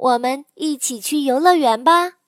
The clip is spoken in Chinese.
我们一起去游乐园吧。